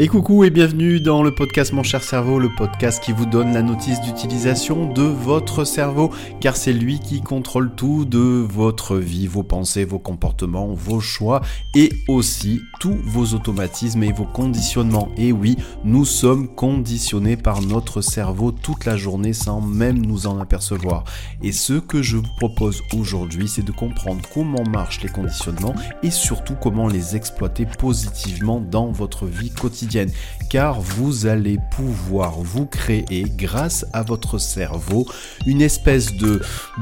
Et coucou et bienvenue dans le podcast Mon cher cerveau, le podcast qui vous donne la notice d'utilisation de votre cerveau, car c'est lui qui contrôle tout de votre vie, vos pensées, vos comportements, vos choix et aussi tous vos automatismes et vos conditionnements. Et oui, nous sommes conditionnés par notre cerveau toute la journée sans même nous en apercevoir. Et ce que je vous propose aujourd'hui, c'est de comprendre comment marchent les conditionnements et surtout comment les exploiter positivement dans votre vie quotidienne car vous allez pouvoir vous créer grâce à votre cerveau une espèce de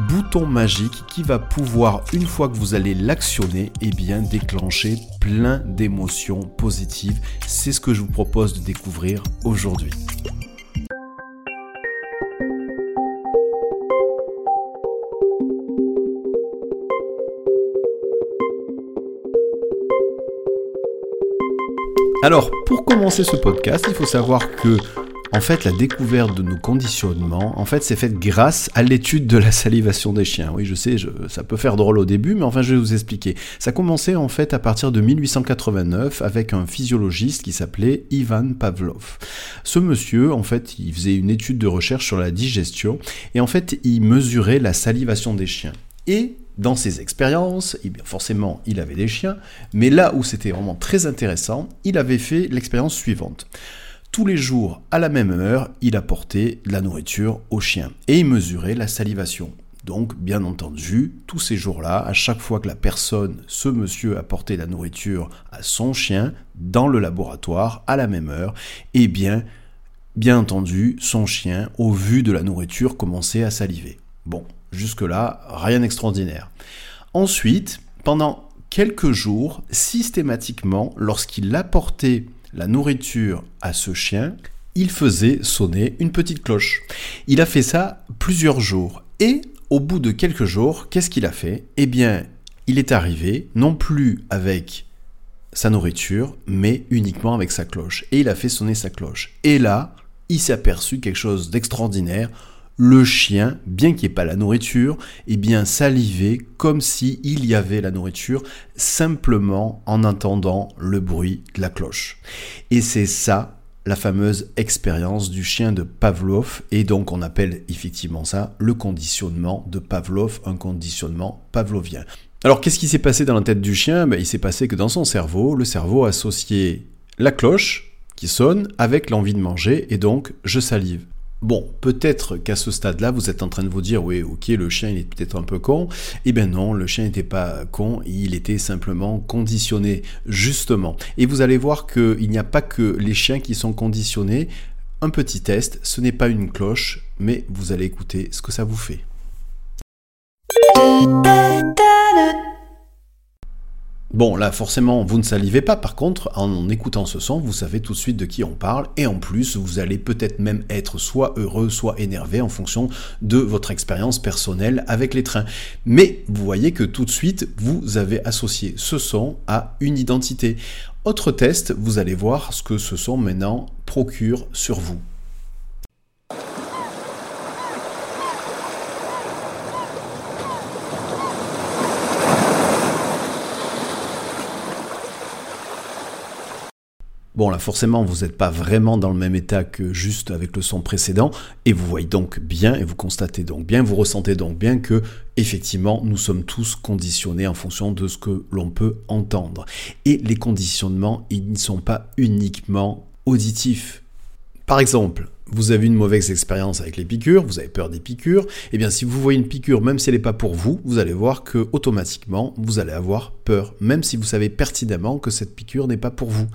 bouton magique qui va pouvoir une fois que vous allez l'actionner et eh bien déclencher plein d'émotions positives. C'est ce que je vous propose de découvrir aujourd'hui. Alors, pour commencer ce podcast, il faut savoir que en fait, la découverte de nos conditionnements, en fait, c'est faite grâce à l'étude de la salivation des chiens. Oui, je sais, ça peut faire drôle au début, mais enfin, je vais vous expliquer. Ça commençait en fait à partir de 1889 avec un physiologiste qui s'appelait Ivan Pavlov. Ce monsieur, en fait, il faisait une étude de recherche sur la digestion et en fait, il mesurait la salivation des chiens. Et dans ses expériences, eh forcément, il avait des chiens, mais là où c'était vraiment très intéressant, il avait fait l'expérience suivante. Tous les jours, à la même heure, il apportait de la nourriture aux chiens et il mesurait la salivation. Donc, bien entendu, tous ces jours-là, à chaque fois que la personne, ce monsieur, apportait la nourriture à son chien dans le laboratoire à la même heure, eh bien, bien entendu, son chien, au vu de la nourriture, commençait à saliver. Bon, Jusque-là, rien d'extraordinaire. Ensuite, pendant quelques jours, systématiquement, lorsqu'il apportait la nourriture à ce chien, il faisait sonner une petite cloche. Il a fait ça plusieurs jours. Et au bout de quelques jours, qu'est-ce qu'il a fait? Eh bien, il est arrivé non plus avec sa nourriture, mais uniquement avec sa cloche. Et il a fait sonner sa cloche. Et là, il s'est aperçu quelque chose d'extraordinaire le chien, bien qu'il n'y ait pas la nourriture, eh bien salivait comme s'il y avait la nourriture, simplement en entendant le bruit de la cloche. Et c'est ça la fameuse expérience du chien de Pavlov, et donc on appelle effectivement ça le conditionnement de Pavlov, un conditionnement pavlovien. Alors qu'est-ce qui s'est passé dans la tête du chien? Ben, Il s'est passé que dans son cerveau, le cerveau a associé la cloche qui sonne avec l'envie de manger, et donc je salive. Bon, peut-être qu'à ce stade-là, vous êtes en train de vous dire, oui, ok, le chien, il est peut-être un peu con. Eh bien non, le chien n'était pas con, il était simplement conditionné, justement. Et vous allez voir qu'il n'y a pas que les chiens qui sont conditionnés. Un petit test, ce n'est pas une cloche, mais vous allez écouter ce que ça vous fait. Bon, là, forcément, vous ne salivez pas. Par contre, en écoutant ce son, vous savez tout de suite de qui on parle. Et en plus, vous allez peut-être même être soit heureux, soit énervé en fonction de votre expérience personnelle avec les trains. Mais vous voyez que tout de suite, vous avez associé ce son à une identité. Autre test, vous allez voir ce que ce son maintenant procure sur vous. Bon là forcément vous n'êtes pas vraiment dans le même état que juste avec le son précédent et vous voyez donc bien et vous constatez donc bien, vous ressentez donc bien que effectivement nous sommes tous conditionnés en fonction de ce que l'on peut entendre. Et les conditionnements ils ne sont pas uniquement auditifs. Par exemple, vous avez une mauvaise expérience avec les piqûres, vous avez peur des piqûres, et eh bien si vous voyez une piqûre, même si elle n'est pas pour vous, vous allez voir que automatiquement vous allez avoir peur, même si vous savez pertinemment que cette piqûre n'est pas pour vous.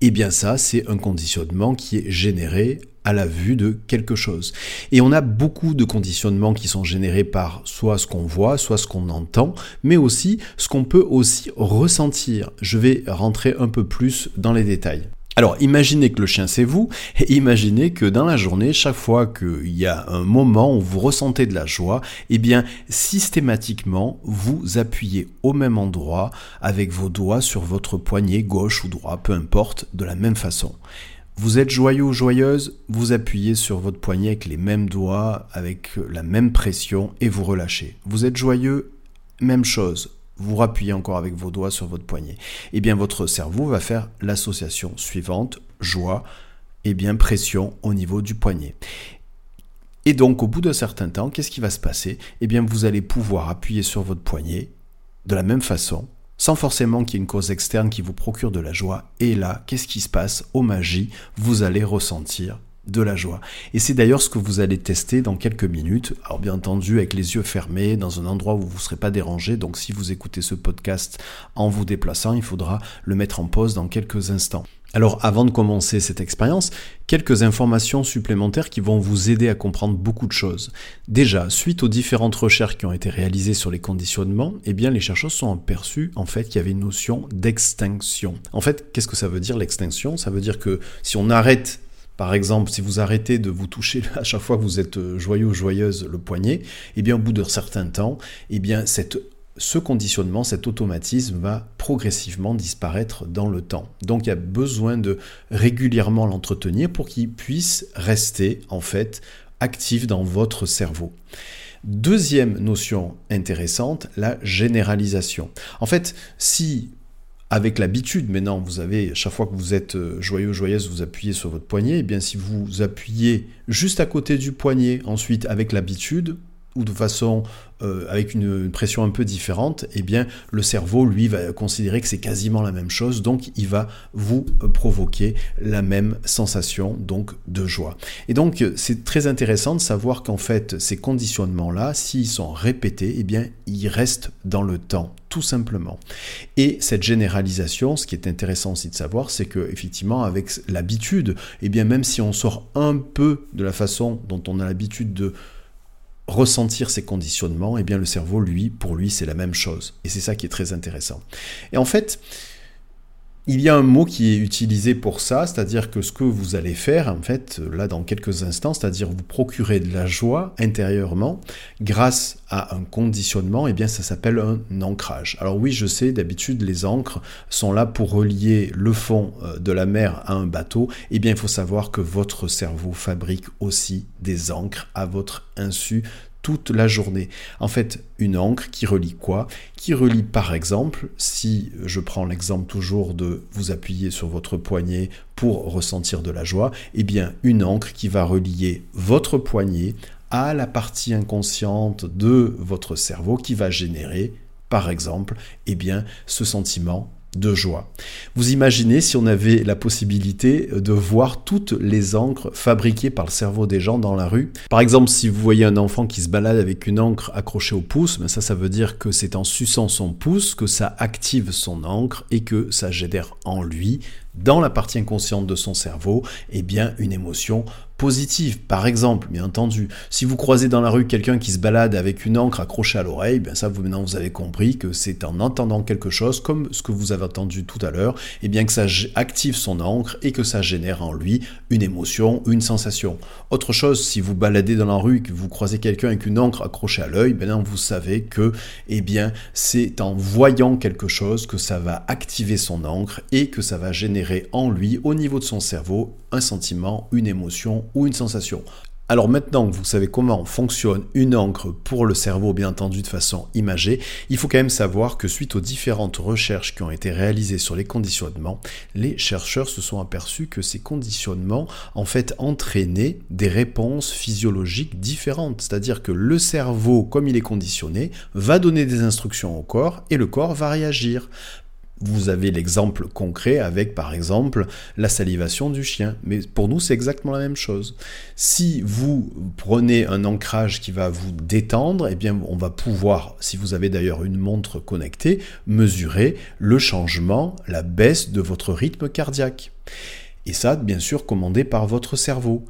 Et eh bien ça, c'est un conditionnement qui est généré à la vue de quelque chose. Et on a beaucoup de conditionnements qui sont générés par soit ce qu'on voit, soit ce qu'on entend, mais aussi ce qu'on peut aussi ressentir. Je vais rentrer un peu plus dans les détails. Alors imaginez que le chien c'est vous, et imaginez que dans la journée, chaque fois qu'il y a un moment où vous ressentez de la joie, eh bien systématiquement vous appuyez au même endroit avec vos doigts sur votre poignet gauche ou droit, peu importe, de la même façon. Vous êtes joyeux ou joyeuse, vous appuyez sur votre poignet avec les mêmes doigts, avec la même pression et vous relâchez. Vous êtes joyeux, même chose. Vous rappuyez encore avec vos doigts sur votre poignet. Eh bien, votre cerveau va faire l'association suivante, joie, et bien pression au niveau du poignet. Et donc, au bout d'un certain temps, qu'est-ce qui va se passer? Eh bien, vous allez pouvoir appuyer sur votre poignet de la même façon, sans forcément qu'il y ait une cause externe qui vous procure de la joie. Et là, qu'est-ce qui se passe? Au magie, vous allez ressentir de la joie. Et c'est d'ailleurs ce que vous allez tester dans quelques minutes. Alors bien entendu avec les yeux fermés, dans un endroit où vous ne serez pas dérangé. Donc si vous écoutez ce podcast en vous déplaçant, il faudra le mettre en pause dans quelques instants. Alors avant de commencer cette expérience, quelques informations supplémentaires qui vont vous aider à comprendre beaucoup de choses. Déjà, suite aux différentes recherches qui ont été réalisées sur les conditionnements, eh bien les chercheurs sont aperçus en fait qu'il y avait une notion d'extinction. En fait, qu'est-ce que ça veut dire l'extinction? Ça veut dire que si on arrête par exemple, si vous arrêtez de vous toucher à chaque fois que vous êtes euh, joyeux joyeuse le poignet, eh bien au bout d'un certain temps, eh bien ce conditionnement, cet automatisme va progressivement disparaître dans le temps. Donc il y a besoin de régulièrement l'entretenir pour qu'il puisse rester en fait actif dans votre cerveau. Deuxième notion intéressante, la généralisation. En fait, si avec l'habitude, maintenant, vous avez, chaque fois que vous êtes euh, joyeux, joyeuse, vous appuyez sur votre poignet, et eh bien si vous appuyez juste à côté du poignet, ensuite avec l'habitude, ou de façon euh, avec une, pression un peu différente, eh bien le cerveau lui va considérer que c'est quasiment la même chose, donc il va vous provoquer la même sensation donc de joie. Et donc c'est très intéressant de savoir qu'en fait ces conditionnements là, s'ils sont répétés, eh bien ils restent dans le temps tout simplement. Et cette généralisation, ce qui est intéressant aussi de savoir, c'est que effectivement avec l'habitude, eh bien même si on sort un peu de la façon dont on a l'habitude de ressentir ces conditionnements, et eh bien le cerveau, lui, pour lui, c'est la même chose. Et c'est ça qui est très intéressant. Et en fait, il y a un mot qui est utilisé pour ça, c'est-à-dire que ce que vous allez faire, en fait, là dans quelques instants, c'est-à-dire vous procurer de la joie intérieurement grâce à un conditionnement, et eh bien ça s'appelle un ancrage. Alors oui, je sais, d'habitude les ancres sont là pour relier le fond euh, de la mer à un bateau. Et eh bien il faut savoir que votre cerveau fabrique aussi des ancres à votre insu la journée. En fait, une encre qui relie quoi? Qui relie par exemple, si je prends l'exemple toujours de vous appuyer sur votre poignet pour ressentir de la joie, eh bien une encre qui va relier votre poignet à la partie inconsciente de votre cerveau qui va générer par exemple, eh bien, ce sentiment de joie. Vous imaginez si on avait la possibilité de voir toutes les encres fabriquées par le cerveau des gens dans la rue. Par exemple, si vous voyez un enfant qui se balade avec une encre accrochée au pouce, ben ça, veut dire que c'est en suçant son pouce que ça active son encre et que ça génère en lui, dans la partie inconsciente de son cerveau, eh bien, une émotion positive. Par exemple, bien entendu, si vous croisez dans la rue quelqu'un qui se balade avec une encre accrochée à l'oreille, bien ça, vous, maintenant vous avez compris que c'est en entendant quelque chose, comme ce que vous avez entendu tout à l'heure, et bien que ça active son encre et que ça génère en lui une émotion, une sensation. Autre chose, si vous baladez dans la rue et que vous croisez quelqu'un avec une encre accrochée à l'œil, maintenant vous savez que, eh bien, c'est en voyant quelque chose que ça va activer son encre et que ça va générer en lui, au niveau de son cerveau, sentiment, une émotion ou une sensation. Alors maintenant que vous savez comment fonctionne une encre pour le cerveau, bien entendu de façon imagée, il faut quand même savoir que suite aux différentes recherches qui ont été réalisées sur les conditionnements, les chercheurs se sont aperçus que ces conditionnements en fait entraînaient des réponses physiologiques différentes. C'est-à-dire que le cerveau, comme il est conditionné, va donner des instructions au corps et le corps va réagir. Vous avez l'exemple concret avec, par exemple, la salivation du chien. Mais pour nous, c'est exactement la même chose. Si vous prenez un ancrage qui va vous détendre, eh bien, on va pouvoir, si vous avez d'ailleurs une montre connectée, mesurer le changement, la baisse de votre rythme cardiaque. Et ça, bien sûr, commandé par votre cerveau.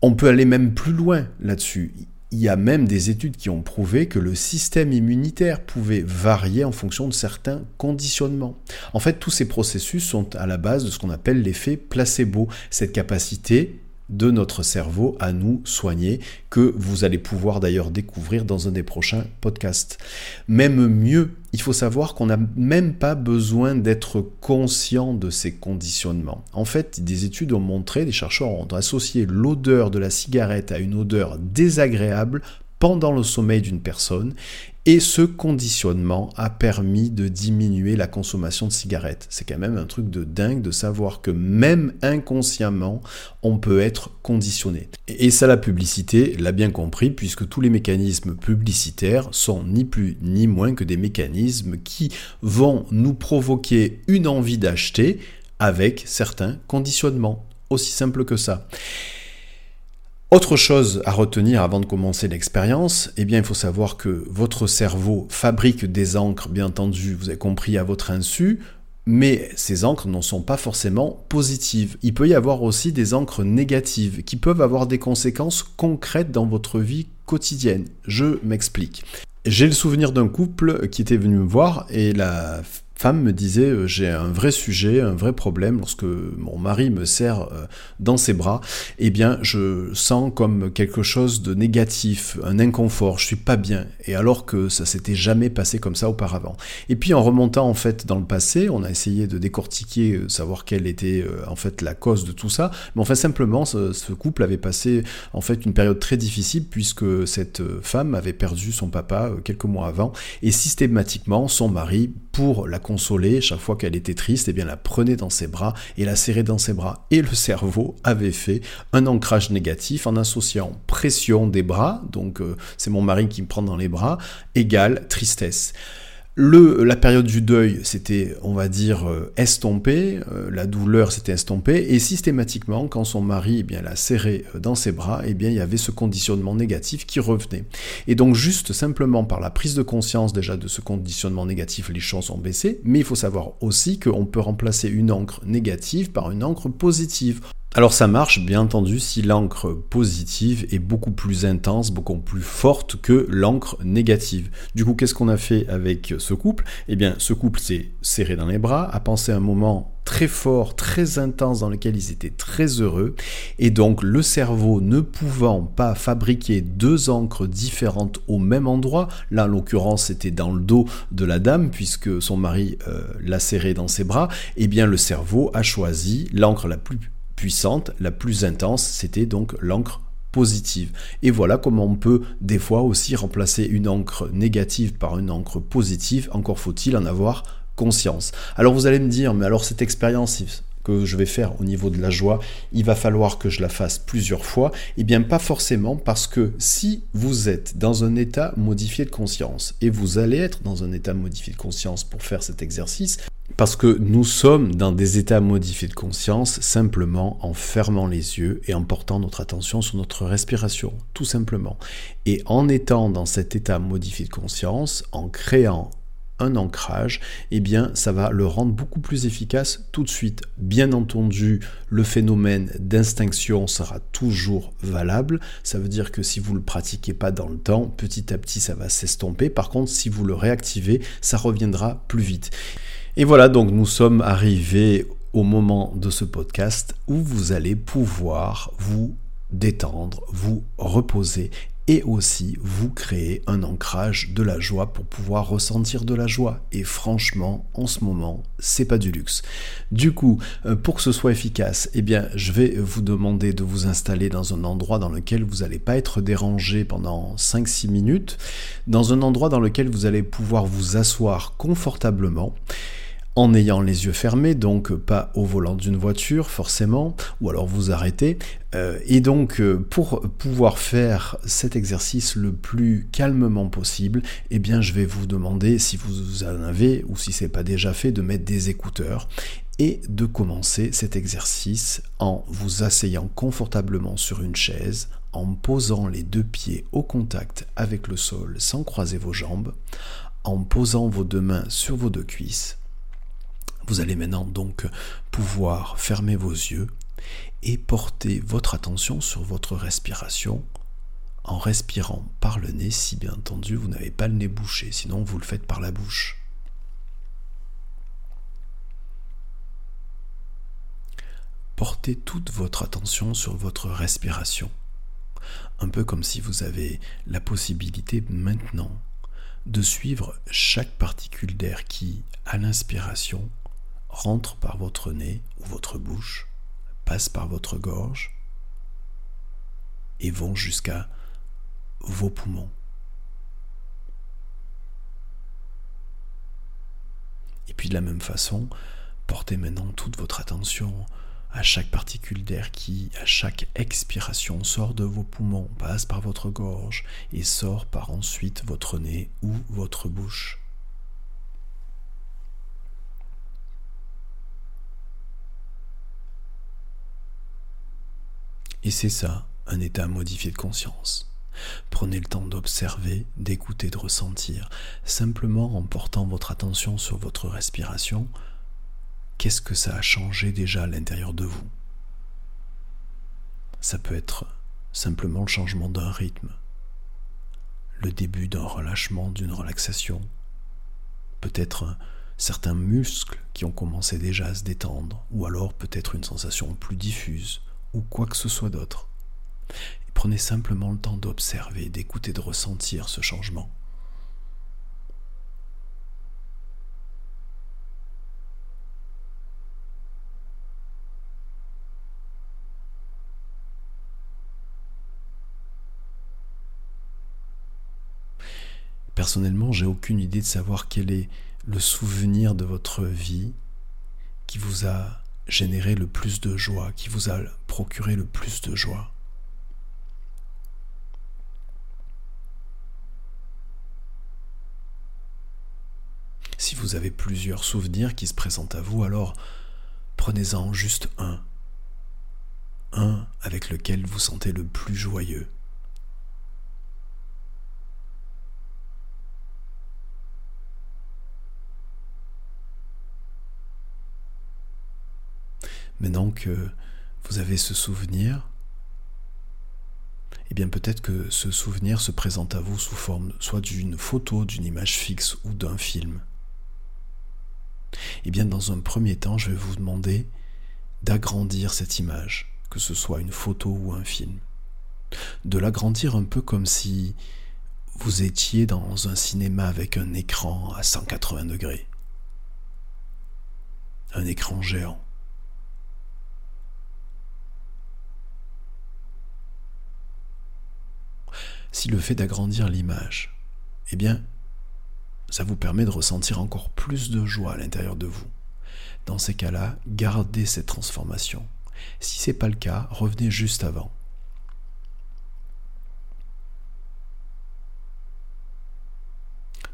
On peut aller même plus loin là-dessus il y a même des études qui ont prouvé que le système immunitaire pouvait varier en fonction de certains conditionnements. En fait, tous ces processus sont à la base de ce qu'on appelle l'effet placebo, cette capacité de notre cerveau à nous soigner, que vous allez pouvoir d'ailleurs découvrir dans un des prochains podcasts. Même mieux, il faut savoir qu'on n'a même pas besoin d'être conscient de ces conditionnements. En fait, des études ont montré, des chercheurs ont associé l'odeur de la cigarette à une odeur désagréable pendant le sommeil d'une personne Et ce conditionnement a permis de diminuer la consommation de cigarettes. C'est quand même un truc de dingue de savoir que même inconsciemment, on peut être conditionné. Et ça, la publicité l'a bien compris, puisque tous les mécanismes publicitaires sont ni plus ni moins que des mécanismes qui vont nous provoquer une envie d'acheter avec certains conditionnements. Aussi simple que ça. Autre chose à retenir avant de commencer l'expérience, eh bien il faut savoir que votre cerveau fabrique des encres, bien entendu, vous avez compris, à votre insu, mais ces encres n'en sont pas forcément positives. Il peut y avoir aussi des encres négatives qui peuvent avoir des conséquences concrètes dans votre vie quotidienne. Je m'explique. J'ai le souvenir d'un couple qui était venu me voir et la femme me disait euh, j'ai un vrai sujet, un vrai problème lorsque mon mari me serre euh, dans ses bras, eh bien je sens comme quelque chose de négatif, un inconfort, je suis pas bien. Et alors que ça s'était jamais passé comme ça auparavant. Et puis en remontant en fait dans le passé, on a essayé de décortiquer euh, savoir quelle était en fait la cause de tout ça, mais enfin simplement ce couple avait passé en fait une période très difficile puisque cette femme avait perdu son papa quelques mois avant. Et systématiquement son mari pour la consoler, chaque fois qu'elle était triste, eh bien la prenait dans ses bras et la serrait dans ses bras. Et le cerveau avait fait un ancrage négatif en associant pression des bras, donc euh, c'est mon mari qui me prend dans les bras, égale tristesse. La période du deuil, c'était, on va dire, euh, estompé, euh, la douleur s'était estompée, et systématiquement, quand son mari eh bien, l'a serré euh, dans ses bras, eh bien, il y avait ce conditionnement négatif qui revenait. Et donc, juste simplement par la prise de conscience déjà de ce conditionnement négatif, les choses ont baissé, mais il faut savoir aussi qu'on peut remplacer une encre négative par une encre positive. Alors ça marche bien entendu si l'encre positive est beaucoup plus intense, beaucoup plus forte que l'encre négative. Du coup, qu'est-ce qu'on a fait avec ce couple? Eh bien, ce couple s'est serré dans les bras, a pensé un moment très fort, très intense dans lequel ils étaient très heureux. Et donc le cerveau ne pouvant pas fabriquer deux encres différentes au même endroit, là en l'occurrence c'était dans le dos de la dame puisque son mari euh, l'a serré dans ses bras, eh bien le cerveau a choisi l'encre la plus puissante, la plus intense, c'était donc l'encre positive. Et voilà comment on peut des fois aussi remplacer une encre négative par une encre positive, encore faut-il en avoir conscience. Alors vous allez me dire, mais alors cette expérience que je vais faire au niveau de la joie, il va falloir que je la fasse plusieurs fois Eh bien pas forcément parce que si vous êtes dans un état modifié de conscience et vous allez être dans un état modifié de conscience pour faire cet exercice, parce que nous sommes dans des états modifiés de conscience simplement en fermant les yeux et en portant notre attention sur notre respiration, tout simplement. Et en étant dans cet état modifié de conscience, en créant un ancrage, eh bien ça va le rendre beaucoup plus efficace tout de suite. Bien entendu, le phénomène d'instinction sera toujours valable. Ça veut dire que si vous ne le pratiquez pas dans le temps, petit à petit ça va s'estomper. Par contre, si vous le réactivez, ça reviendra plus vite. Et voilà, donc nous sommes arrivés au moment de ce podcast où vous allez pouvoir vous détendre, vous reposer et aussi vous créer un ancrage de la joie pour pouvoir ressentir de la joie. Et franchement, en ce moment, c'est pas du luxe. Du coup, euh, pour que ce soit efficace, eh bien, je vais vous demander de vous installer dans un endroit dans lequel vous n'allez pas être dérangé pendant 5-6 minutes, dans un endroit dans lequel vous allez pouvoir vous asseoir confortablement en ayant les yeux fermés, donc pas au volant d'une voiture forcément, ou alors vous arrêtez. Euh, et donc euh, pour pouvoir faire cet exercice le plus calmement possible, eh bien je vais vous demander si vous en avez ou si c'est pas déjà fait de mettre des écouteurs et de commencer cet exercice en vous asseyant confortablement sur une chaise, en posant les deux pieds au contact avec le sol sans croiser vos jambes, en posant vos deux mains sur vos deux cuisses vous allez maintenant donc pouvoir fermer vos yeux et porter votre attention sur votre respiration en respirant par le nez si bien entendu vous n'avez pas le nez bouché, sinon vous le faites par la bouche. Portez toute votre attention sur votre respiration, un peu comme si vous avez la possibilité maintenant de suivre chaque particule d'air qui, à l'inspiration, rentre par votre nez ou votre bouche, passe par votre gorge et vont jusqu'à vos poumons. Et puis de la même façon, portez maintenant toute votre attention à chaque particule d'air qui, à chaque expiration, sort de vos poumons, passe par votre gorge et sort par ensuite votre nez ou votre bouche. Et c'est ça, un état modifié de conscience. Prenez le temps d'observer, d'écouter, de ressentir, simplement en portant votre attention sur votre respiration, qu'est-ce que ça a changé déjà à l'intérieur de vous? Ça peut être simplement le changement d'un rythme, le début d'un relâchement, d'une relaxation, peut-être certains muscles qui ont commencé déjà à se détendre, ou alors peut-être une sensation plus diffuse, ou quoi que ce soit d'autre. Prenez simplement le temps d'observer, d'écouter, de ressentir ce changement. Personnellement, j'ai aucune idée de savoir quel est le souvenir de votre vie qui vous a généré le plus de joie, qui vous a procuré le plus de joie. Si vous avez plusieurs souvenirs qui se présentent à vous, alors prenez-en juste un. Un avec lequel vous sentez le plus joyeux. Maintenant que vous avez ce souvenir, eh bien peut-être que ce souvenir se présente à vous sous forme soit d'une photo, d'une image fixe ou d'un film. Eh bien dans un premier temps, je vais vous demander d'agrandir cette image, que ce soit une photo ou un film. De l'agrandir un peu comme si vous étiez dans un cinéma avec un écran à 180 degrés. Un écran géant. Si le fait d'agrandir l'image, eh bien, ça vous permet de ressentir encore plus de joie à l'intérieur de vous. Dans ces cas-là, gardez cette transformation. Si ce n'est pas le cas, revenez juste avant.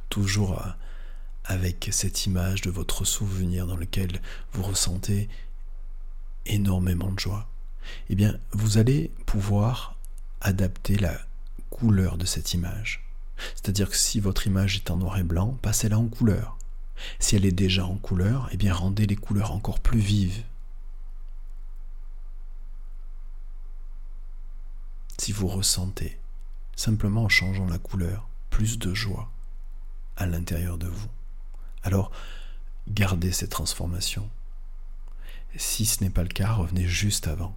Toujours euh, avec cette image de votre souvenir dans lequel vous ressentez énormément de joie, eh bien, vous allez pouvoir adapter la couleur de cette image. C'est-à-dire que si votre image est en noir et blanc, passez-la en couleur. Si elle est déjà en couleur, eh bien rendez les couleurs encore plus vives. Si vous ressentez, simplement en changeant la couleur, plus de joie à l'intérieur de vous, alors gardez cette transformation. Si ce n'est pas le cas, revenez juste avant.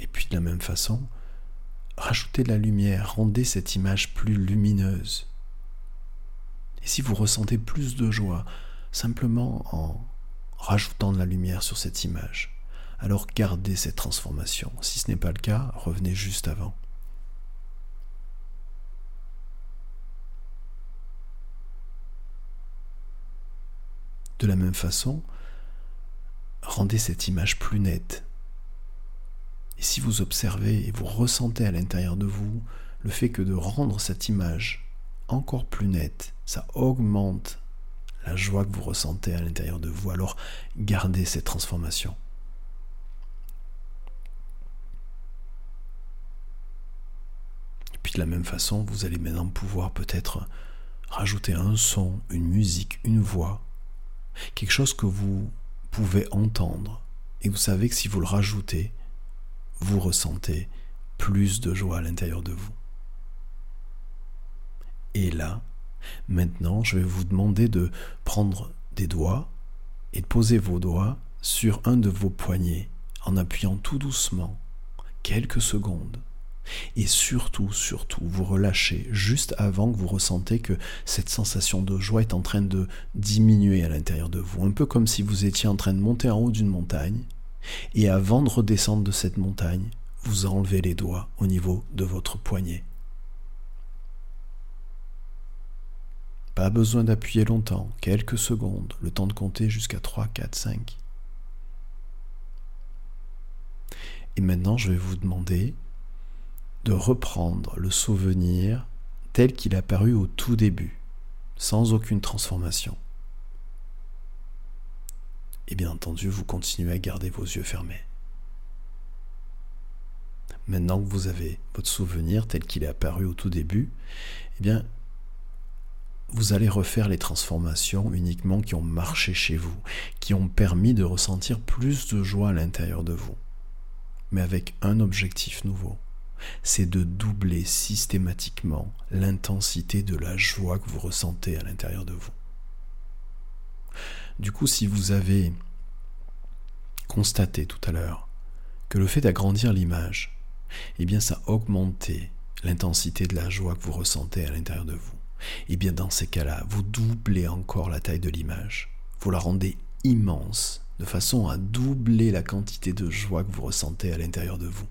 Et puis de la même façon, rajoutez de la lumière, rendez cette image plus lumineuse. Et si vous ressentez plus de joie, simplement en rajoutant de la lumière sur cette image, alors gardez cette transformation. Si ce n'est pas le cas, revenez juste avant. De la même façon, rendez cette image plus nette, et si vous observez et vous ressentez à l'intérieur de vous le fait que de rendre cette image encore plus nette, ça augmente la joie que vous ressentez à l'intérieur de vous, alors gardez cette transformation. Et puis de la même façon, vous allez maintenant pouvoir peut-être rajouter un son, une musique, une voix, quelque chose que vous pouvez entendre. Et vous savez que si vous le rajoutez, vous ressentez plus de joie à l'intérieur de vous. Et là, maintenant, je vais vous demander de prendre des doigts et de poser vos doigts sur un de vos poignets en appuyant tout doucement, quelques secondes. Et surtout, surtout, vous relâchez juste avant que vous ressentez que cette sensation de joie est en train de diminuer à l'intérieur de vous. Un peu comme si vous étiez en train de monter en haut d'une montagne et avant de redescendre de cette montagne, vous enlevez les doigts au niveau de votre poignet. Pas besoin d'appuyer longtemps, quelques secondes, le temps de compter jusqu'à 3, 4, 5. Et maintenant, je vais vous demander de reprendre le souvenir tel qu'il a paru au tout début, sans aucune transformation. Et bien entendu, vous continuez à garder vos yeux fermés. Maintenant que vous avez votre souvenir tel qu'il est apparu au tout début, eh bien, vous allez refaire les transformations uniquement qui ont marché chez vous, qui ont permis de ressentir plus de joie à l'intérieur de vous, mais avec un objectif nouveau c'est de doubler systématiquement l'intensité de la joie que vous ressentez à l'intérieur de vous. Du coup, si vous avez constaté tout à l'heure que le fait d'agrandir l'image, eh bien ça a augmenté l'intensité de la joie que vous ressentez à l'intérieur de vous. Eh bien dans ces cas-là, vous doublez encore la taille de l'image. Vous la rendez immense, de façon à doubler la quantité de joie que vous ressentez à l'intérieur de vous.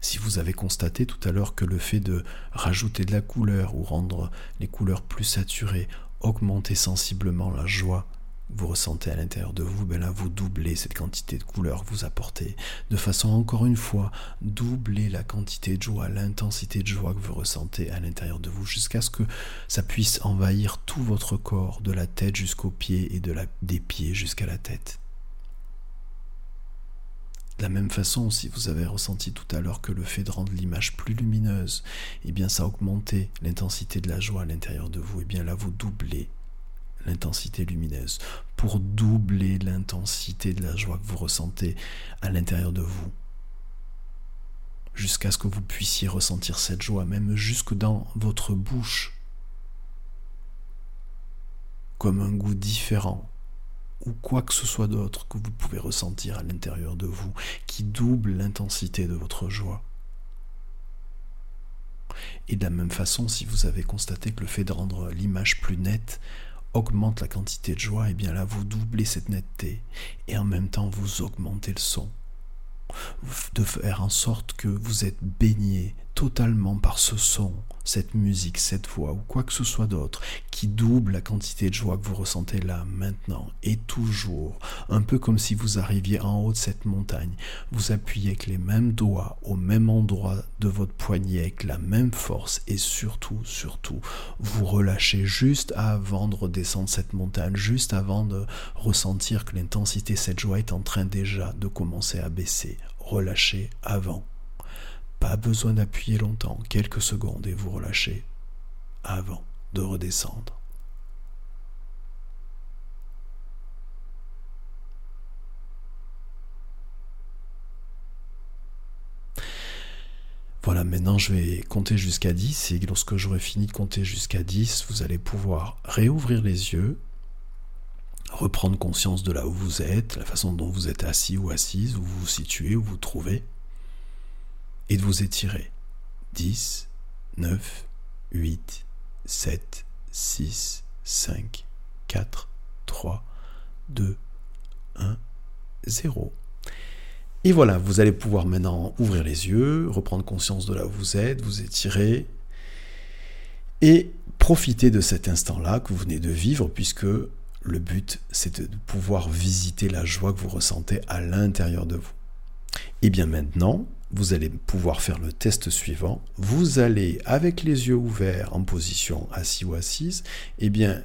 Si vous avez constaté tout à l'heure que le fait de rajouter de la couleur ou rendre les couleurs plus saturées, augmenter sensiblement la joie que vous ressentez à l'intérieur de vous, ben là vous doublez cette quantité de couleur que vous apportez, de façon encore une fois, doubler la quantité de joie, l'intensité de joie que vous ressentez à l'intérieur de vous, jusqu'à ce que ça puisse envahir tout votre corps, de la tête jusqu'aux pieds et des pieds jusqu'à la tête. De la même façon, si vous avez ressenti tout à l'heure que le fait de rendre l'image plus lumineuse, eh bien ça a augmenté l'intensité de la joie à l'intérieur de vous, et eh bien là vous doublez l'intensité lumineuse pour doubler l'intensité de la joie que vous ressentez à l'intérieur de vous. Jusqu'à ce que vous puissiez ressentir cette joie, même jusque dans votre bouche, comme un goût différent ou quoi que ce soit d'autre que vous pouvez ressentir à l'intérieur de vous qui double l'intensité de votre joie. Et de la même façon, si vous avez constaté que le fait de rendre l'image plus nette augmente la quantité de joie, et eh bien là vous doublez cette netteté et en même temps vous augmentez le son. De faire en sorte que vous êtes baigné totalement par ce son, cette musique, cette voix ou quoi que ce soit d'autre qui double la quantité de joie que vous ressentez là, maintenant et toujours, un peu comme si vous arriviez en haut de cette montagne, vous appuyez avec les mêmes doigts au même endroit de votre poignet avec la même force et surtout, surtout, vous relâchez juste avant de redescendre cette montagne, juste avant de ressentir que l'intensité de cette joie est en train déjà de commencer à baisser. Relâchez avant. Pas besoin d'appuyer longtemps, quelques secondes et vous relâchez avant de redescendre. Voilà, maintenant je vais compter jusqu'à 10 et lorsque j'aurai fini de compter jusqu'à 10, vous allez pouvoir réouvrir les yeux, reprendre conscience de là où vous êtes, la façon dont vous êtes assis ou assise, où vous vous situez, où vous vous trouvez et de vous étirer. 10, 9, 8, 7, 6, 5, 4, 3, 2, 1, 0. Et voilà, vous allez pouvoir maintenant ouvrir les yeux, reprendre conscience de là où vous êtes, vous étirer et profiter de cet instant-là que vous venez de vivre puisque le but c'est de pouvoir visiter la joie que vous ressentez à l'intérieur de vous. Et bien maintenant, vous allez pouvoir faire le test suivant. Vous allez, avec les yeux ouverts en position assis ou assise, eh bien,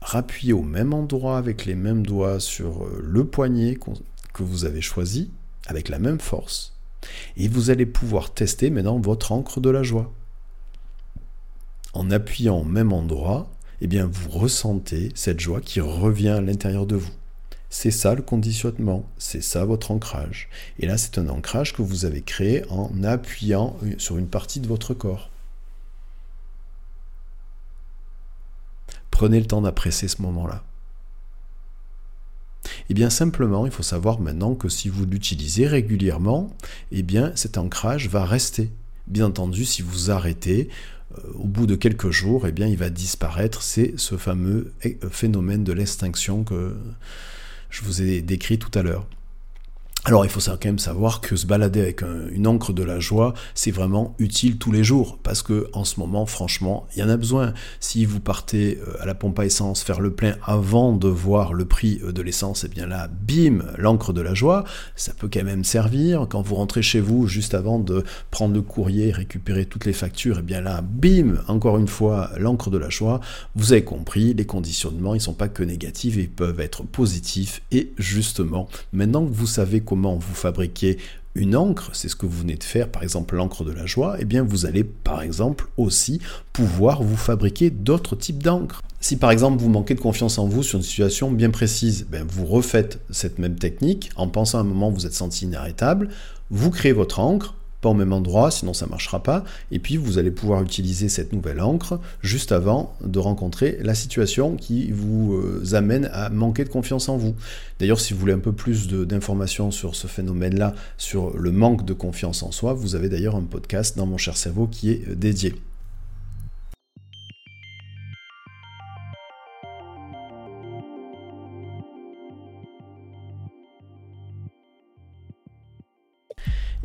rappuyer au même endroit avec les mêmes doigts sur euh, le poignet que vous avez choisi, avec la même force. Et vous allez pouvoir tester maintenant votre encre de la joie. En appuyant au même endroit, eh bien, vous ressentez cette joie qui revient à l'intérieur de vous. C'est ça le conditionnement, c'est ça votre ancrage. Et là, c'est un ancrage que vous avez créé en appuyant sur une partie de votre corps. Prenez le temps d'apprécier ce moment-là. Et eh bien simplement, il faut savoir maintenant que si vous l'utilisez régulièrement, eh bien cet ancrage va rester. Bien entendu, si vous arrêtez, euh, au bout de quelques jours, eh bien il va disparaître. C'est ce fameux eh, phénomène de l'extinction que je vous ai décrit tout à l'heure. Alors il faut quand même savoir que se balader avec une encre de la joie, c'est vraiment utile tous les jours parce que en ce moment, franchement, il y en a besoin. Si vous partez euh, à la pompe à essence faire le plein avant de voir le prix euh, de l'essence, et eh bien là, bim, l'encre de la joie, ça peut quand même servir. Quand vous rentrez chez vous juste avant de prendre le courrier, récupérer toutes les factures, et eh bien là, bim, encore une fois, l'encre de la joie. Vous avez compris, les conditionnements, ils sont pas que négatifs, ils peuvent être positifs et justement, maintenant que vous savez comment vous fabriquez une encre, c'est ce que vous venez de faire, par exemple l'encre de la joie, et eh bien vous allez par exemple aussi pouvoir vous fabriquer d'autres types d'encre. Si par exemple vous manquez de confiance en vous sur une situation bien précise, ben, vous refaites cette même technique en pensant à un moment vous êtes senti inarrêtable, vous créez votre encre, au même endroit, sinon ça marchera pas. Et puis vous allez pouvoir utiliser cette nouvelle encre juste avant de rencontrer la situation qui vous euh, amène à manquer de confiance en vous. D'ailleurs, si vous voulez un peu plus d'informations sur ce phénomène-là, sur le manque de confiance en soi, vous avez d'ailleurs un podcast dans mon cher cerveau qui est euh, dédié.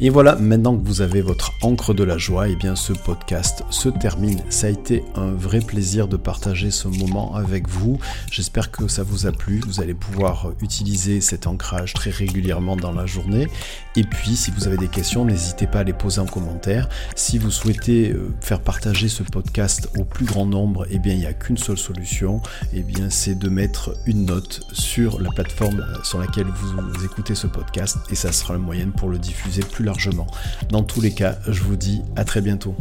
Et voilà, maintenant que vous avez votre encre de la joie, et eh bien ce podcast se termine. Ça a été un vrai plaisir de partager ce moment avec vous. J'espère que ça vous a plu. Vous allez pouvoir utiliser cet ancrage très régulièrement dans la journée. Et puis, si vous avez des questions, n'hésitez pas à les poser en commentaire. Si vous souhaitez euh, faire partager ce podcast au plus grand nombre, et eh bien il n'y a qu'une seule solution. Et eh bien c'est de mettre une note sur la plateforme euh, sur laquelle vous écoutez ce podcast et ça sera le moyen pour le diffuser plus dans tous les cas, je vous dis à très bientôt.